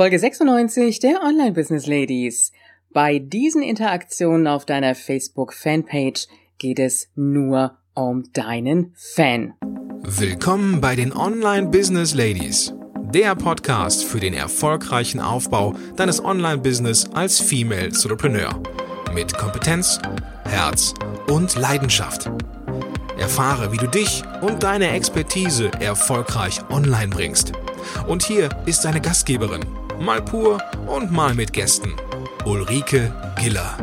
Folge 96 der Online Business Ladies. Bei diesen Interaktionen auf deiner Facebook Fanpage geht es nur um deinen Fan. Willkommen bei den Online Business Ladies, der Podcast für den erfolgreichen Aufbau deines Online Business als Female Entrepreneur mit Kompetenz, Herz und Leidenschaft. Erfahre, wie du dich und deine Expertise erfolgreich online bringst. Und hier ist deine Gastgeberin, mal pur und mal mit Gästen. Ulrike Giller.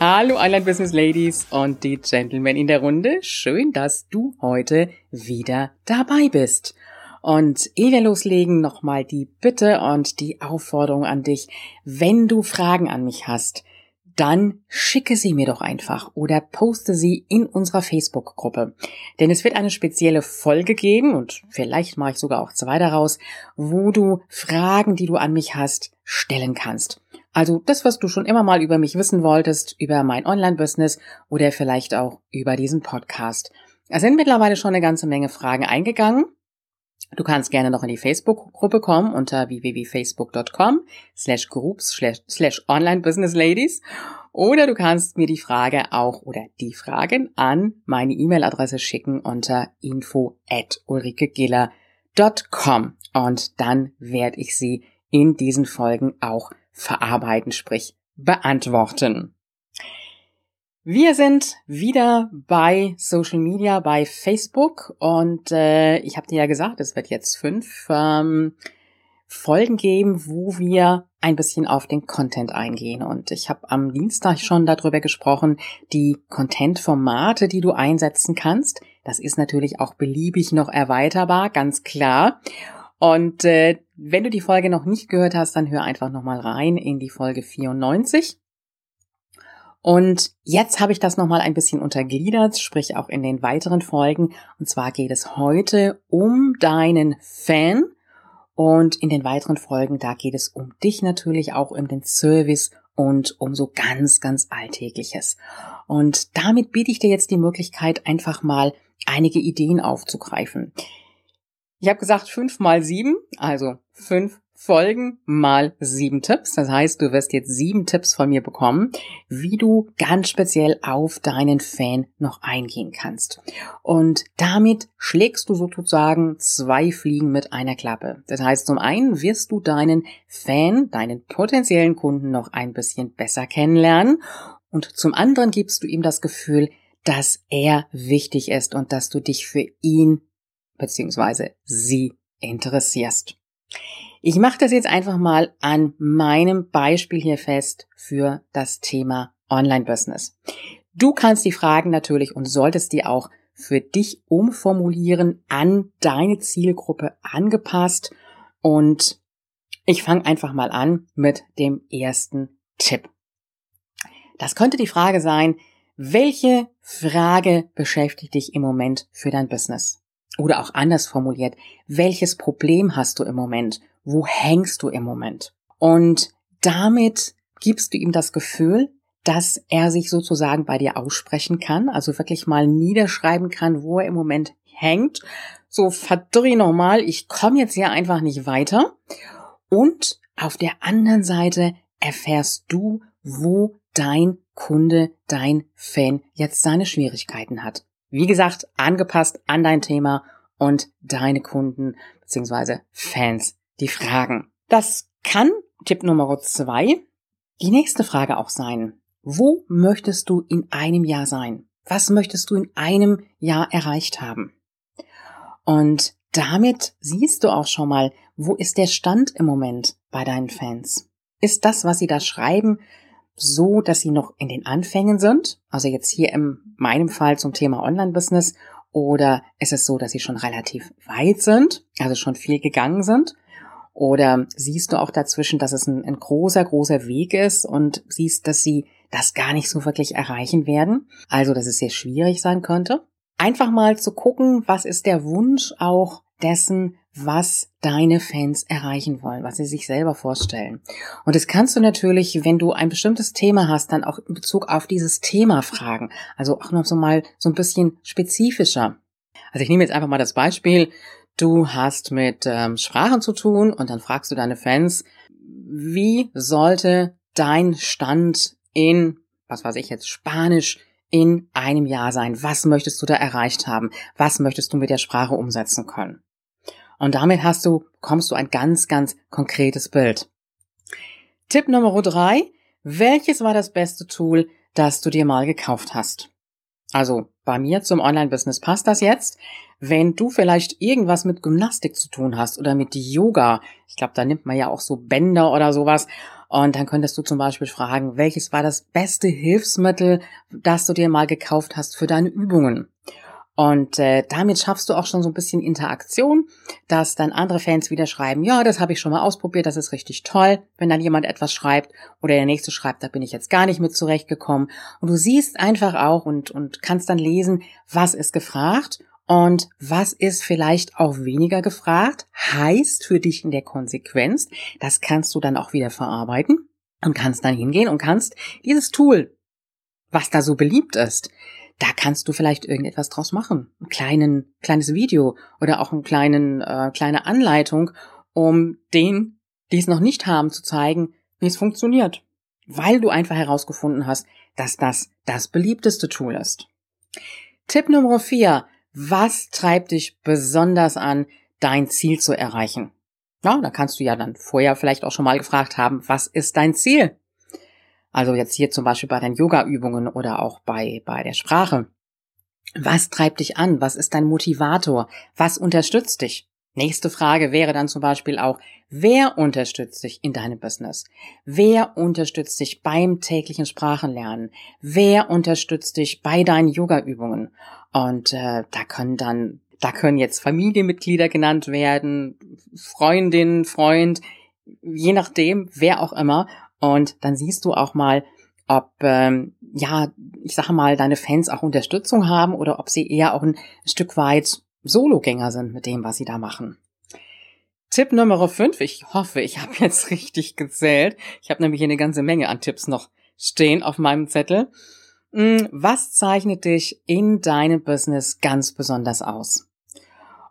Hallo Online Business Ladies und die Gentlemen in der Runde. Schön, dass du heute wieder dabei bist. Und ehe wir loslegen, nochmal die Bitte und die Aufforderung an dich, wenn du Fragen an mich hast, dann schicke sie mir doch einfach oder poste sie in unserer Facebook-Gruppe. Denn es wird eine spezielle Folge geben und vielleicht mache ich sogar auch zwei daraus, wo du Fragen, die du an mich hast, stellen kannst. Also das, was du schon immer mal über mich wissen wolltest, über mein Online-Business oder vielleicht auch über diesen Podcast. Es sind mittlerweile schon eine ganze Menge Fragen eingegangen. Du kannst gerne noch in die Facebook-Gruppe kommen unter www.facebook.com slash groups slash online business ladies oder du kannst mir die Frage auch oder die Fragen an meine E-Mail-Adresse schicken unter info at ulrikegiller.com und dann werde ich sie in diesen Folgen auch verarbeiten, sprich beantworten. Wir sind wieder bei Social Media, bei Facebook und äh, ich habe dir ja gesagt, es wird jetzt fünf ähm, Folgen geben, wo wir ein bisschen auf den Content eingehen. Und ich habe am Dienstag schon darüber gesprochen, die Content-Formate, die du einsetzen kannst. Das ist natürlich auch beliebig noch erweiterbar, ganz klar. Und äh, wenn du die Folge noch nicht gehört hast, dann hör einfach nochmal rein in die Folge 94. Und jetzt habe ich das nochmal ein bisschen untergliedert, sprich auch in den weiteren Folgen. Und zwar geht es heute um deinen Fan. Und in den weiteren Folgen, da geht es um dich natürlich auch um den Service und um so ganz, ganz Alltägliches. Und damit biete ich dir jetzt die Möglichkeit, einfach mal einige Ideen aufzugreifen. Ich habe gesagt fünf mal sieben, also fünf Folgen mal sieben Tipps. Das heißt, du wirst jetzt sieben Tipps von mir bekommen, wie du ganz speziell auf deinen Fan noch eingehen kannst. Und damit schlägst du sozusagen zwei Fliegen mit einer Klappe. Das heißt, zum einen wirst du deinen Fan, deinen potenziellen Kunden noch ein bisschen besser kennenlernen und zum anderen gibst du ihm das Gefühl, dass er wichtig ist und dass du dich für ihn bzw. sie interessierst. Ich mache das jetzt einfach mal an meinem Beispiel hier fest für das Thema Online-Business. Du kannst die Fragen natürlich und solltest die auch für dich umformulieren, an deine Zielgruppe angepasst. Und ich fange einfach mal an mit dem ersten Tipp. Das könnte die Frage sein, welche Frage beschäftigt dich im Moment für dein Business? Oder auch anders formuliert, welches Problem hast du im Moment wo hängst du im Moment? Und damit gibst du ihm das Gefühl, dass er sich sozusagen bei dir aussprechen kann, also wirklich mal niederschreiben kann, wo er im Moment hängt. So, verdreh nochmal, ich komme jetzt hier einfach nicht weiter. Und auf der anderen Seite erfährst du, wo dein Kunde, dein Fan jetzt seine Schwierigkeiten hat. Wie gesagt, angepasst an dein Thema und deine Kunden bzw. Fans die Fragen. Das kann, Tipp Nummer zwei, die nächste Frage auch sein. Wo möchtest du in einem Jahr sein? Was möchtest du in einem Jahr erreicht haben? Und damit siehst du auch schon mal, wo ist der Stand im Moment bei deinen Fans? Ist das, was sie da schreiben, so, dass sie noch in den Anfängen sind? Also jetzt hier in meinem Fall zum Thema Online-Business. Oder ist es so, dass sie schon relativ weit sind, also schon viel gegangen sind? Oder siehst du auch dazwischen, dass es ein, ein großer, großer Weg ist und siehst, dass sie das gar nicht so wirklich erreichen werden? Also, dass es sehr schwierig sein könnte. Einfach mal zu gucken, was ist der Wunsch auch dessen, was deine Fans erreichen wollen, was sie sich selber vorstellen. Und das kannst du natürlich, wenn du ein bestimmtes Thema hast, dann auch in Bezug auf dieses Thema fragen. Also auch noch so mal so ein bisschen spezifischer. Also ich nehme jetzt einfach mal das Beispiel, du hast mit ähm, Sprachen zu tun und dann fragst du deine Fans, wie sollte dein Stand in, was weiß ich jetzt, Spanisch in einem Jahr sein? Was möchtest du da erreicht haben? Was möchtest du mit der Sprache umsetzen können? Und damit hast du, bekommst du ein ganz, ganz konkretes Bild. Tipp Nummer drei. Welches war das beste Tool, das du dir mal gekauft hast? Also bei mir zum Online-Business passt das jetzt. Wenn du vielleicht irgendwas mit Gymnastik zu tun hast oder mit Yoga, ich glaube, da nimmt man ja auch so Bänder oder sowas, und dann könntest du zum Beispiel fragen, welches war das beste Hilfsmittel, das du dir mal gekauft hast für deine Übungen? Und äh, damit schaffst du auch schon so ein bisschen Interaktion, dass dann andere Fans wieder schreiben, ja, das habe ich schon mal ausprobiert, das ist richtig toll, wenn dann jemand etwas schreibt oder der nächste schreibt, da bin ich jetzt gar nicht mit zurechtgekommen. Und du siehst einfach auch und, und kannst dann lesen, was ist gefragt und was ist vielleicht auch weniger gefragt, heißt für dich in der Konsequenz, das kannst du dann auch wieder verarbeiten und kannst dann hingehen und kannst dieses Tool, was da so beliebt ist, da kannst du vielleicht irgendetwas draus machen. Ein kleinen, kleines Video oder auch eine kleinen, äh, kleine Anleitung, um den, die es noch nicht haben, zu zeigen, wie es funktioniert. Weil du einfach herausgefunden hast, dass das das beliebteste Tool ist. Tipp Nummer vier. Was treibt dich besonders an, dein Ziel zu erreichen? Ja, da kannst du ja dann vorher vielleicht auch schon mal gefragt haben, was ist dein Ziel? Also jetzt hier zum Beispiel bei deinen Yoga-Übungen oder auch bei, bei der Sprache. Was treibt dich an? Was ist dein Motivator? Was unterstützt dich? Nächste Frage wäre dann zum Beispiel auch, wer unterstützt dich in deinem Business? Wer unterstützt dich beim täglichen Sprachenlernen? Wer unterstützt dich bei deinen Yoga-Übungen? Und äh, da können dann, da können jetzt Familienmitglieder genannt werden, Freundin, Freund, je nachdem, wer auch immer. Und dann siehst du auch mal, ob, ähm, ja, ich sage mal, deine Fans auch Unterstützung haben oder ob sie eher auch ein Stück weit Sologänger sind mit dem, was sie da machen. Tipp Nummer 5, ich hoffe, ich habe jetzt richtig gezählt. Ich habe nämlich hier eine ganze Menge an Tipps noch stehen auf meinem Zettel. Hm, was zeichnet dich in deinem Business ganz besonders aus?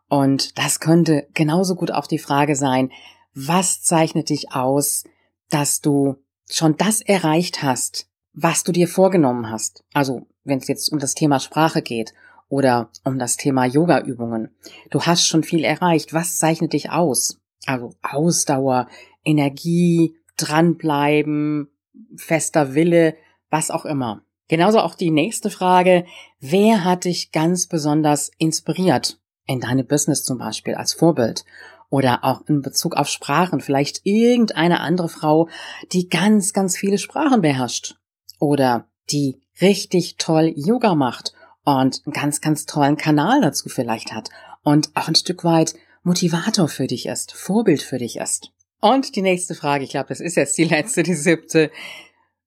Und das könnte genauso gut auch die Frage sein, was zeichnet dich aus dass du schon das erreicht hast, was du dir vorgenommen hast. Also, wenn es jetzt um das Thema Sprache geht oder um das Thema Yoga-Übungen. Du hast schon viel erreicht. Was zeichnet dich aus? Also Ausdauer, Energie, dranbleiben, fester Wille, was auch immer. Genauso auch die nächste Frage. Wer hat dich ganz besonders inspiriert? In deinem Business zum Beispiel als Vorbild oder auch in Bezug auf Sprachen, vielleicht irgendeine andere Frau, die ganz, ganz viele Sprachen beherrscht oder die richtig toll Yoga macht und einen ganz, ganz tollen Kanal dazu vielleicht hat und auch ein Stück weit Motivator für dich ist, Vorbild für dich ist. Und die nächste Frage, ich glaube, das ist jetzt die letzte, die siebte.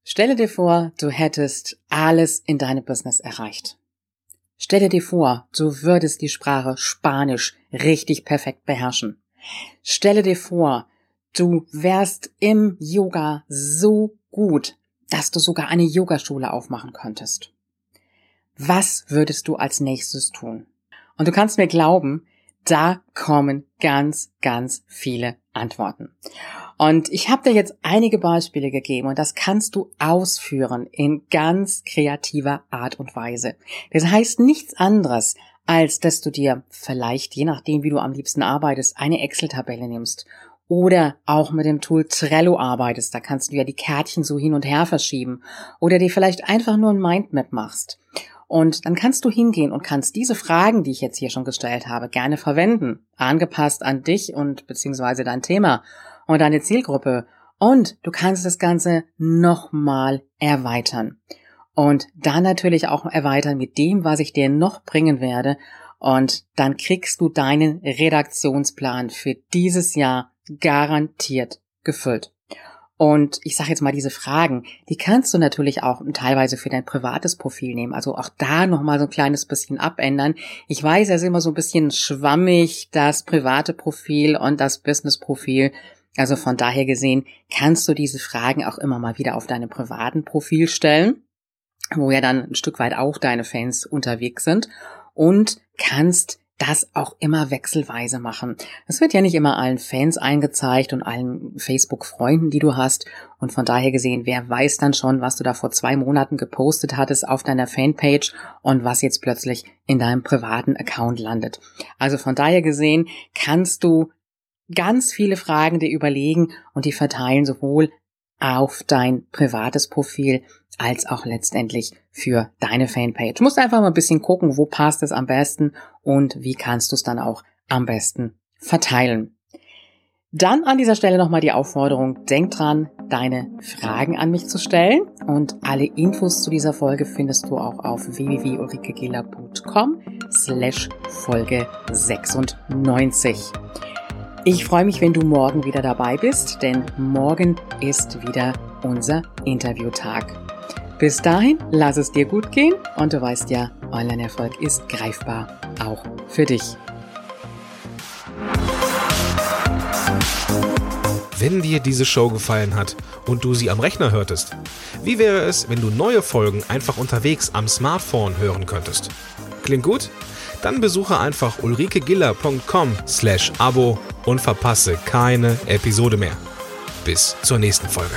Stelle dir vor, du hättest alles in deinem Business erreicht. Stelle dir vor, du würdest die Sprache Spanisch richtig perfekt beherrschen. Stelle dir vor, du wärst im Yoga so gut, dass du sogar eine Yogaschule aufmachen könntest. Was würdest du als nächstes tun? Und du kannst mir glauben, da kommen ganz, ganz viele Antworten. Und ich habe dir jetzt einige Beispiele gegeben und das kannst du ausführen in ganz kreativer Art und Weise. Das heißt nichts anderes, als dass du dir vielleicht, je nachdem, wie du am liebsten arbeitest, eine Excel-Tabelle nimmst oder auch mit dem Tool Trello arbeitest. Da kannst du ja die Kärtchen so hin und her verschieben oder dir vielleicht einfach nur ein Mindmap machst. Und dann kannst du hingehen und kannst diese Fragen, die ich jetzt hier schon gestellt habe, gerne verwenden, angepasst an dich und beziehungsweise dein Thema und deine Zielgruppe. Und du kannst das Ganze nochmal erweitern und dann natürlich auch erweitern mit dem, was ich dir noch bringen werde. Und dann kriegst du deinen Redaktionsplan für dieses Jahr garantiert gefüllt. Und ich sage jetzt mal, diese Fragen, die kannst du natürlich auch teilweise für dein privates Profil nehmen. Also auch da nochmal so ein kleines bisschen abändern. Ich weiß, es ist immer so ein bisschen schwammig, das private Profil und das Business-Profil. Also von daher gesehen, kannst du diese Fragen auch immer mal wieder auf deinem privaten Profil stellen, wo ja dann ein Stück weit auch deine Fans unterwegs sind und kannst das auch immer wechselweise machen. Es wird ja nicht immer allen Fans eingezeigt und allen Facebook-Freunden, die du hast. Und von daher gesehen, wer weiß dann schon, was du da vor zwei Monaten gepostet hattest auf deiner Fanpage und was jetzt plötzlich in deinem privaten Account landet. Also von daher gesehen, kannst du ganz viele Fragen dir überlegen und die verteilen sowohl auf dein privates Profil als auch letztendlich für deine Fanpage. Du musst einfach mal ein bisschen gucken, wo passt es am besten und wie kannst du es dann auch am besten verteilen. Dann an dieser Stelle nochmal die Aufforderung, denk dran, deine Fragen an mich zu stellen und alle Infos zu dieser Folge findest du auch auf www.ulrikegela.com slash Folge 96. Ich freue mich, wenn du morgen wieder dabei bist, denn morgen ist wieder unser Interviewtag. Bis dahin, lass es dir gut gehen und du weißt ja, Online-Erfolg ist greifbar, auch für dich. Wenn dir diese Show gefallen hat und du sie am Rechner hörtest, wie wäre es, wenn du neue Folgen einfach unterwegs am Smartphone hören könntest? Klingt gut? Dann besuche einfach ulrikegiller.com slash Abo und verpasse keine Episode mehr. Bis zur nächsten Folge.